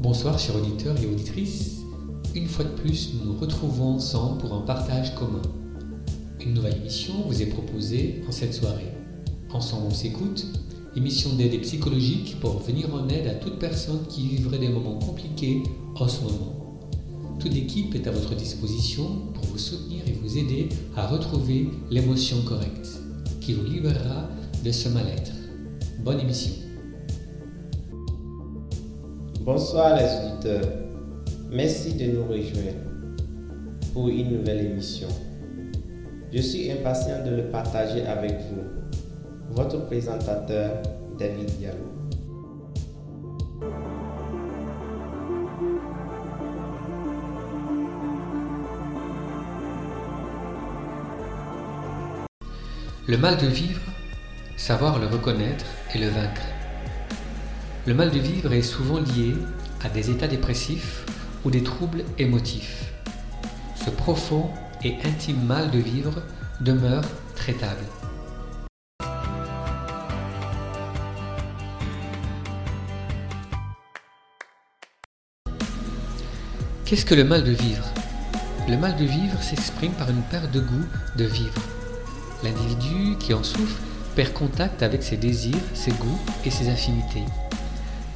Bonsoir chers auditeurs et auditrices. Une fois de plus, nous nous retrouvons ensemble pour un partage commun. Une nouvelle émission vous est proposée en cette soirée. Ensemble on s'écoute, émission d'aide psychologique pour venir en aide à toute personne qui vivrait des moments compliqués en ce moment. Toute l'équipe est à votre disposition pour vous soutenir et vous aider à retrouver l'émotion correcte qui vous libérera de ce mal-être. Bonne émission. Bonsoir les auditeurs. Merci de nous rejoindre pour une nouvelle émission. Je suis impatient de le partager avec vous. Votre présentateur, David Diallo. Le mal de vivre, savoir le reconnaître et le vaincre. Le mal de vivre est souvent lié à des états dépressifs ou des troubles émotifs. Ce profond et intime mal de vivre demeure traitable. Qu'est-ce que le mal de vivre? Le mal de vivre s'exprime par une perte de goût de vivre. L'individu qui en souffre perd contact avec ses désirs, ses goûts et ses affinités.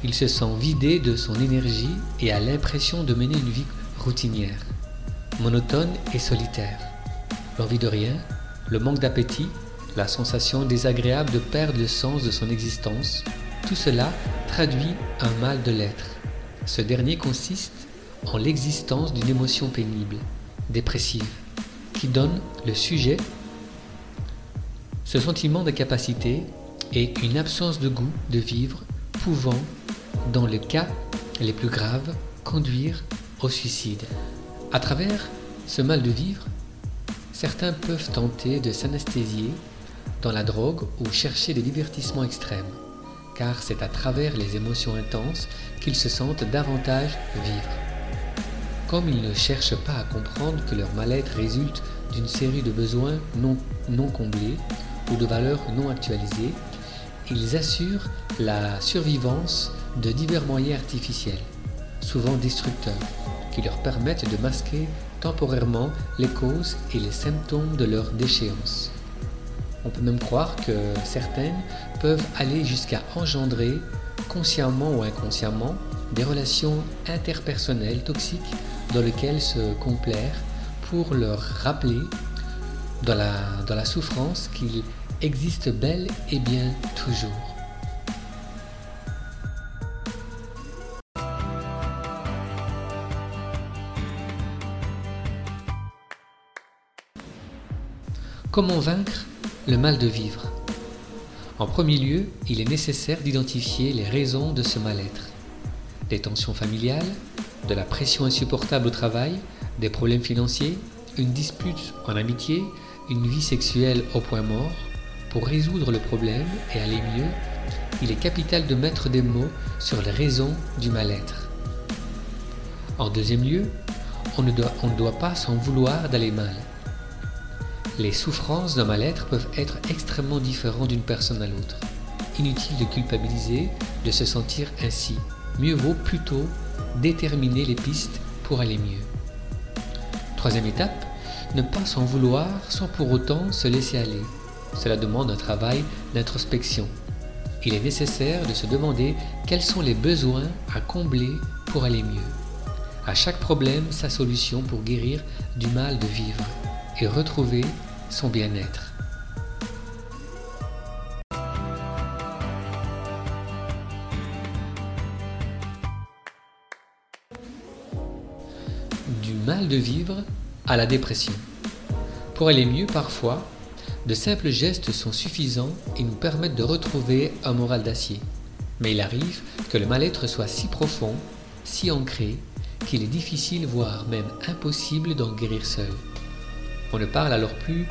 Il se sent vidé de son énergie et a l'impression de mener une vie routinière, monotone et solitaire. L'envie de rien, le manque d'appétit, la sensation désagréable de perdre le sens de son existence, tout cela traduit un mal de l'être. Ce dernier consiste en l'existence d'une émotion pénible, dépressive, qui donne le sujet ce sentiment d'incapacité est une absence de goût de vivre pouvant, dans les cas les plus graves, conduire au suicide. À travers ce mal de vivre, certains peuvent tenter de s'anesthésier dans la drogue ou chercher des divertissements extrêmes, car c'est à travers les émotions intenses qu'ils se sentent davantage vivre. Comme ils ne cherchent pas à comprendre que leur mal-être résulte d'une série de besoins non, non comblés ou de valeurs non actualisées, ils assurent la survivance de divers moyens artificiels, souvent destructeurs, qui leur permettent de masquer temporairement les causes et les symptômes de leur déchéance. On peut même croire que certaines peuvent aller jusqu'à engendrer, consciemment ou inconsciemment, des relations interpersonnelles toxiques dans lesquelles se complaire pour leur rappeler dans la, dans la souffrance qu'il existe bel et bien toujours. Comment vaincre le mal de vivre? En premier lieu, il est nécessaire d'identifier les raisons de ce mal-être. Des tensions familiales, de la pression insupportable au travail, des problèmes financiers, une dispute en amitié, une vie sexuelle au point mort, pour résoudre le problème et aller mieux, il est capital de mettre des mots sur les raisons du mal-être. En deuxième lieu, on ne doit, pas s'en vouloir d'aller mal. Les souffrances d'un mal-être peuvent être extrêmement différentes d'une personne à l'autre. Inutile de culpabiliser, de se sentir ainsi. Mieux vaut plutôt déterminer les pistes pour aller mieux. Troisième étape, ne pas s'en vouloir sans pour autant se laisser aller. Cela demande un travail d'introspection. Il est nécessaire de se demander quels sont les besoins à combler pour aller mieux. À chaque problème, sa solution pour guérir du mal de vivre et retrouver son bien-être. Du mal de vivre à la dépression. Pour aller mieux parfois, de simples gestes sont suffisants et nous permettent de retrouver un moral d'acier. Mais il arrive que le mal-être soit si profond, si ancré, qu'il est difficile, voire même impossible d'en guérir seul. On ne parle alors plus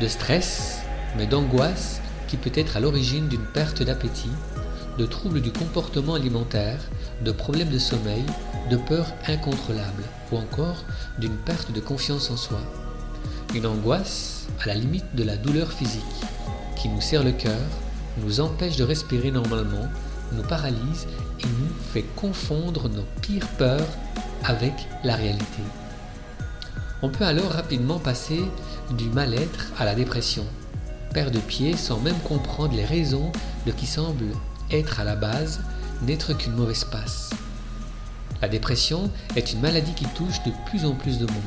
de stress, mais d'angoisse qui peut être à l'origine d'une perte d'appétit, de troubles du comportement alimentaire, de problèmes de sommeil, de peurs incontrôlables ou encore d'une perte de confiance en soi. Une angoisse à la limite de la douleur physique qui nous serre le cœur, nous empêche de respirer normalement, nous paralyse il nous fait confondre nos pires peurs avec la réalité. On peut alors rapidement passer du mal-être à la dépression, perdre de pied sans même comprendre les raisons de qui semble être à la base n'être qu'une mauvaise passe. La dépression est une maladie qui touche de plus en plus de monde.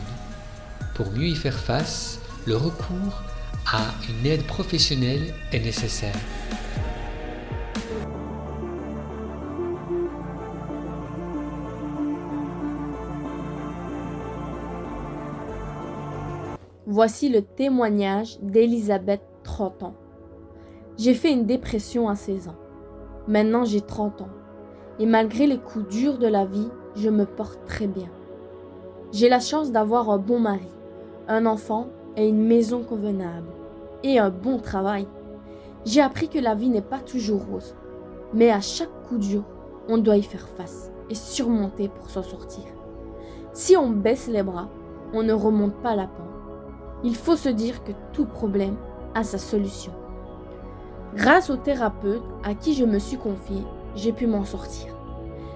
Pour mieux y faire face, le recours à une aide professionnelle est nécessaire. Voici le témoignage d'Elisabeth, 30 ans. J'ai fait une dépression à 16 ans. Maintenant j'ai 30 ans. Et malgré les coups durs de la vie, je me porte très bien. J'ai la chance d'avoir un bon mari, un enfant et une maison convenable. Et un bon travail. J'ai appris que la vie n'est pas toujours rose. Mais à chaque coup dur, on doit y faire face et surmonter pour s'en sortir. Si on baisse les bras, on ne remonte pas la pente. Il faut se dire que tout problème a sa solution. Grâce au thérapeute à qui je me suis confiée, j'ai pu m'en sortir.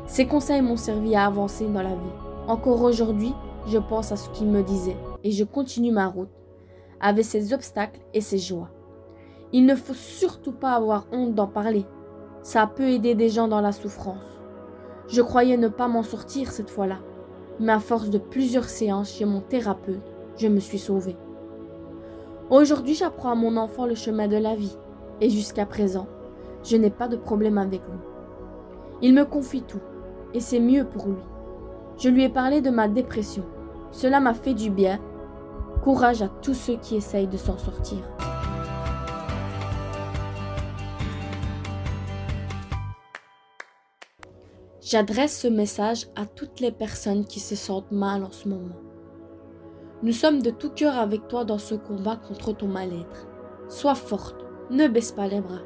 Ses conseils m'ont servi à avancer dans la vie. Encore aujourd'hui, je pense à ce qu'il me disait et je continue ma route, avec ses obstacles et ses joies. Il ne faut surtout pas avoir honte d'en parler. Ça peut aider des gens dans la souffrance. Je croyais ne pas m'en sortir cette fois-là, mais à force de plusieurs séances chez mon thérapeute, je me suis sauvée. Aujourd'hui, j'apprends à mon enfant le chemin de la vie, et jusqu'à présent, je n'ai pas de problème avec lui. Il me confie tout, et c'est mieux pour lui. Je lui ai parlé de ma dépression. Cela m'a fait du bien. Courage à tous ceux qui essayent de s'en sortir. J'adresse ce message à toutes les personnes qui se sentent mal en ce moment. Nous sommes de tout cœur avec toi dans ce combat contre ton mal-être. Sois forte, ne baisse pas les bras.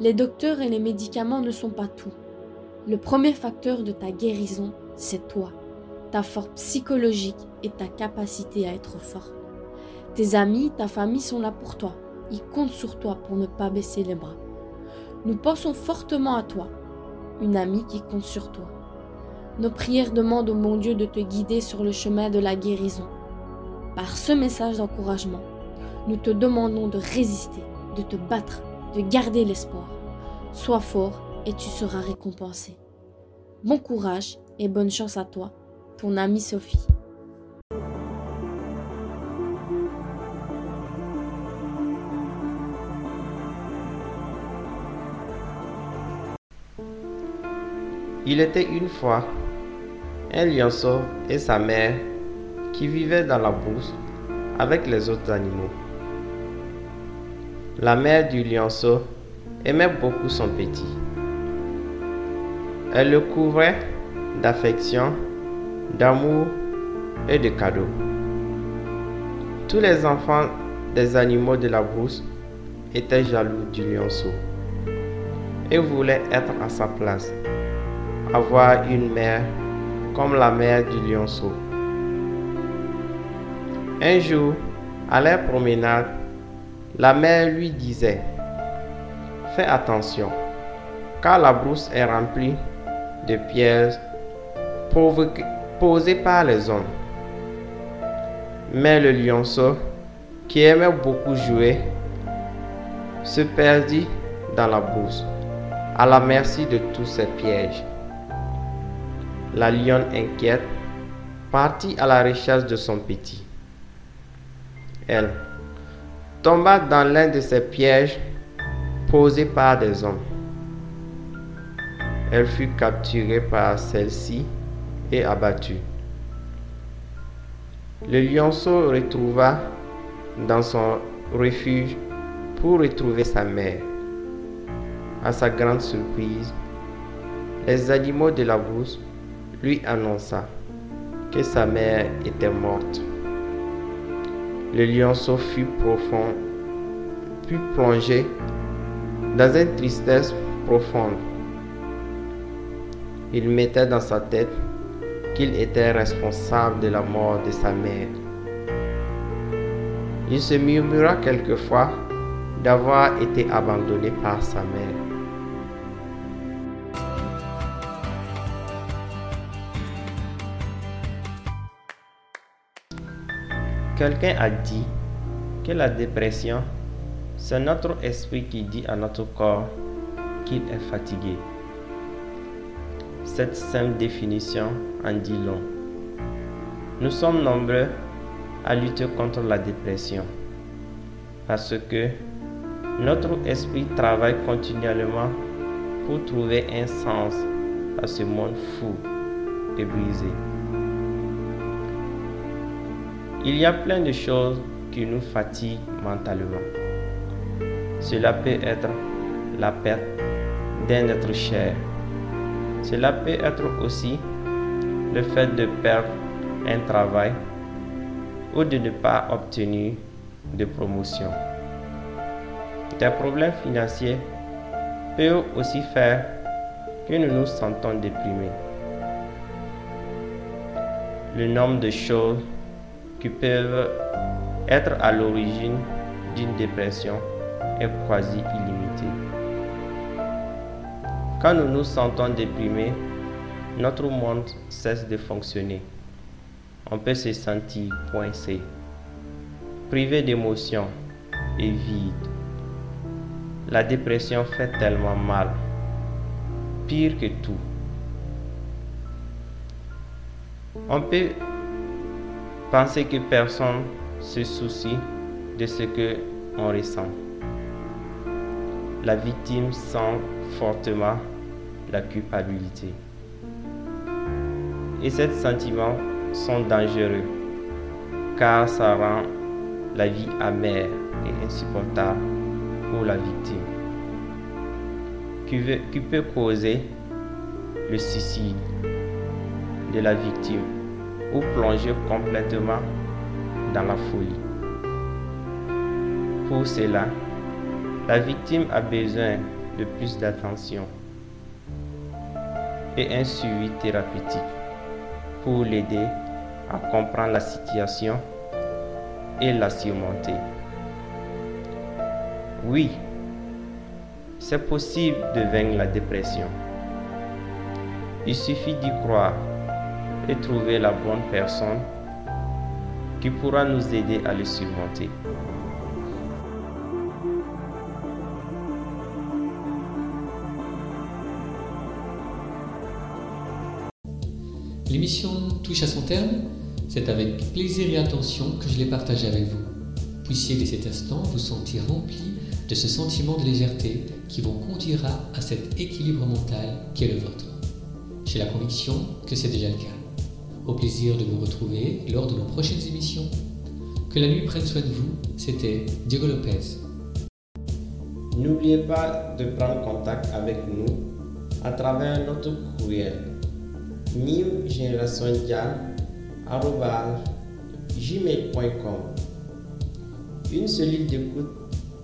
Les docteurs et les médicaments ne sont pas tout. Le premier facteur de ta guérison, c'est toi, ta force psychologique et ta capacité à être forte. Tes amis, ta famille sont là pour toi. Ils comptent sur toi pour ne pas baisser les bras. Nous pensons fortement à toi, une amie qui compte sur toi. Nos prières demandent au bon Dieu de te guider sur le chemin de la guérison. Par ce message d'encouragement, nous te demandons de résister, de te battre, de garder l'espoir. Sois fort et tu seras récompensé. Bon courage et bonne chance à toi, ton amie Sophie. Il était une fois un lionceau et sa mère qui vivait dans la brousse avec les autres animaux. La mère du lionceau aimait beaucoup son petit. Elle le couvrait d'affection, d'amour et de cadeaux. Tous les enfants des animaux de la brousse étaient jaloux du lionceau et voulaient être à sa place, avoir une mère comme la mère du lionceau. Un jour, à leur promenade, la mère lui disait, Fais attention, car la brousse est remplie de pièges posées par les hommes. Mais le lionceau, qui aimait beaucoup jouer, se perdit dans la brousse, à la merci de tous ces pièges. La lionne inquiète partit à la recherche de son petit elle, tomba dans l'un de ces pièges posés par des hommes. Elle fut capturée par celle-ci et abattue. Le lionceau retrouva dans son refuge pour retrouver sa mère. À sa grande surprise, les animaux de la brousse lui annonça que sa mère était morte. Le lionceau fut profond, puis plongé dans une tristesse profonde. Il mettait dans sa tête qu'il était responsable de la mort de sa mère. Il se murmura quelquefois d'avoir été abandonné par sa mère. Quelqu'un a dit que la dépression, c'est notre esprit qui dit à notre corps qu'il est fatigué. Cette simple définition en dit long. Nous sommes nombreux à lutter contre la dépression parce que notre esprit travaille continuellement pour trouver un sens à ce monde fou et brisé. Il y a plein de choses qui nous fatiguent mentalement. Cela peut être la perte d'un être cher. Cela peut être aussi le fait de perdre un travail ou de ne pas obtenir de promotion. Des problèmes financiers peuvent aussi faire que nous nous sentons déprimés. Le nombre de choses qui peuvent être à l'origine d'une dépression est quasi illimité. Quand nous nous sentons déprimés, notre monde cesse de fonctionner. On peut se sentir coincé, privé d'émotions et vide. La dépression fait tellement mal, pire que tout. On peut penser que personne se soucie de ce que on ressent. La victime sent fortement la culpabilité. Et ces sentiments sont dangereux car ça rend la vie amère et insupportable pour la victime, qui, peut causer le suicide de la victime? Ou plonger complètement dans la folie. Pour cela, la victime a besoin de plus d'attention et un suivi thérapeutique pour l'aider à comprendre la situation et la surmonter. Oui, c'est possible de vaincre la dépression. Il suffit d'y croire et trouver la bonne personne qui pourra nous aider à le surmonter. L'émission touche à son terme. C'est avec plaisir et attention que je l'ai partagé avec vous. Puissiez dès cet instant vous sentir rempli de ce sentiment de légèreté qui vous conduira à cet équilibre mental qui est le vôtre. J'ai la conviction que c'est déjà le cas. Au plaisir de vous retrouver lors de nos prochaines émissions. Que la nuit prenne soin de vous. C'était Diego Lopez. N'oubliez pas de prendre contact avec nous à travers notre courriel gmail.com Une cellule d'écoute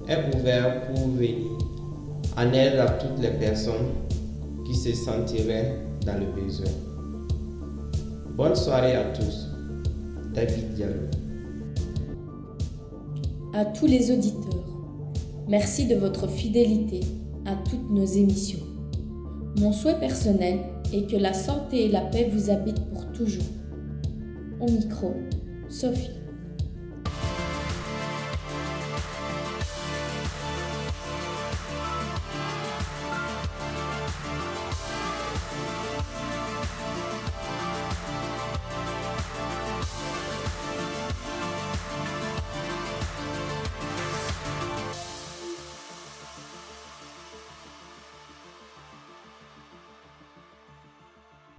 est ouverte pour venir en aide à toutes les personnes qui se sentiraient dans le besoin. Bonne soirée à tous. David Diallo. À tous les auditeurs, merci de votre fidélité à toutes nos émissions. Mon souhait personnel est que la santé et la paix vous habitent pour toujours. Au micro, Sophie.